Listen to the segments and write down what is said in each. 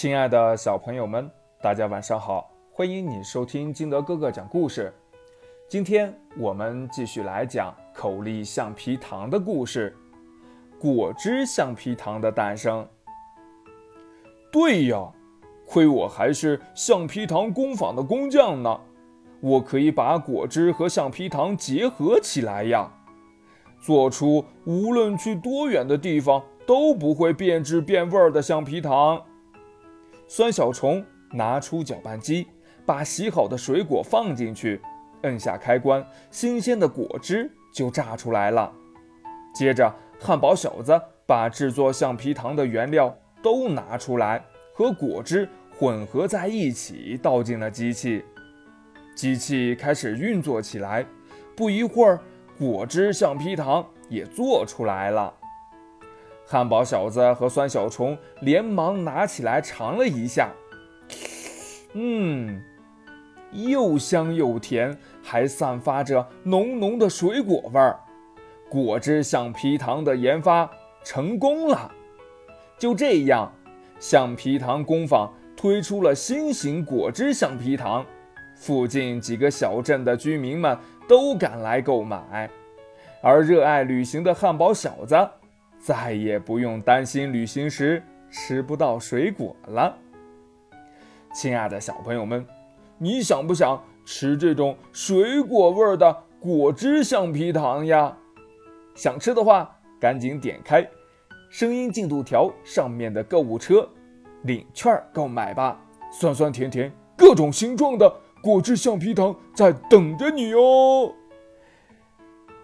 亲爱的小朋友们，大家晚上好！欢迎你收听金德哥哥讲故事。今天我们继续来讲口粒橡皮糖的故事——果汁橡皮糖的诞生。对呀，亏我还是橡皮糖工坊的工匠呢，我可以把果汁和橡皮糖结合起来呀，做出无论去多远的地方都不会变质变味儿的橡皮糖。酸小虫拿出搅拌机，把洗好的水果放进去，摁下开关，新鲜的果汁就榨出来了。接着，汉堡小子把制作橡皮糖的原料都拿出来，和果汁混合在一起，倒进了机器。机器开始运作起来，不一会儿，果汁橡皮糖也做出来了。汉堡小子和酸小虫连忙拿起来尝了一下，嗯，又香又甜，还散发着浓浓的水果味儿。果汁橡皮糖的研发成功了。就这样，橡皮糖工坊推出了新型果汁橡皮糖，附近几个小镇的居民们都赶来购买，而热爱旅行的汉堡小子。再也不用担心旅行时吃不到水果了。亲爱的小朋友们，你想不想吃这种水果味的果汁橡皮糖呀？想吃的话，赶紧点开声音进度条上面的购物车，领券购买吧！酸酸甜甜、各种形状的果汁橡皮糖在等着你哦。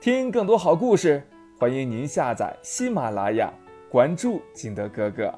听更多好故事。欢迎您下载喜马拉雅，关注金德哥哥。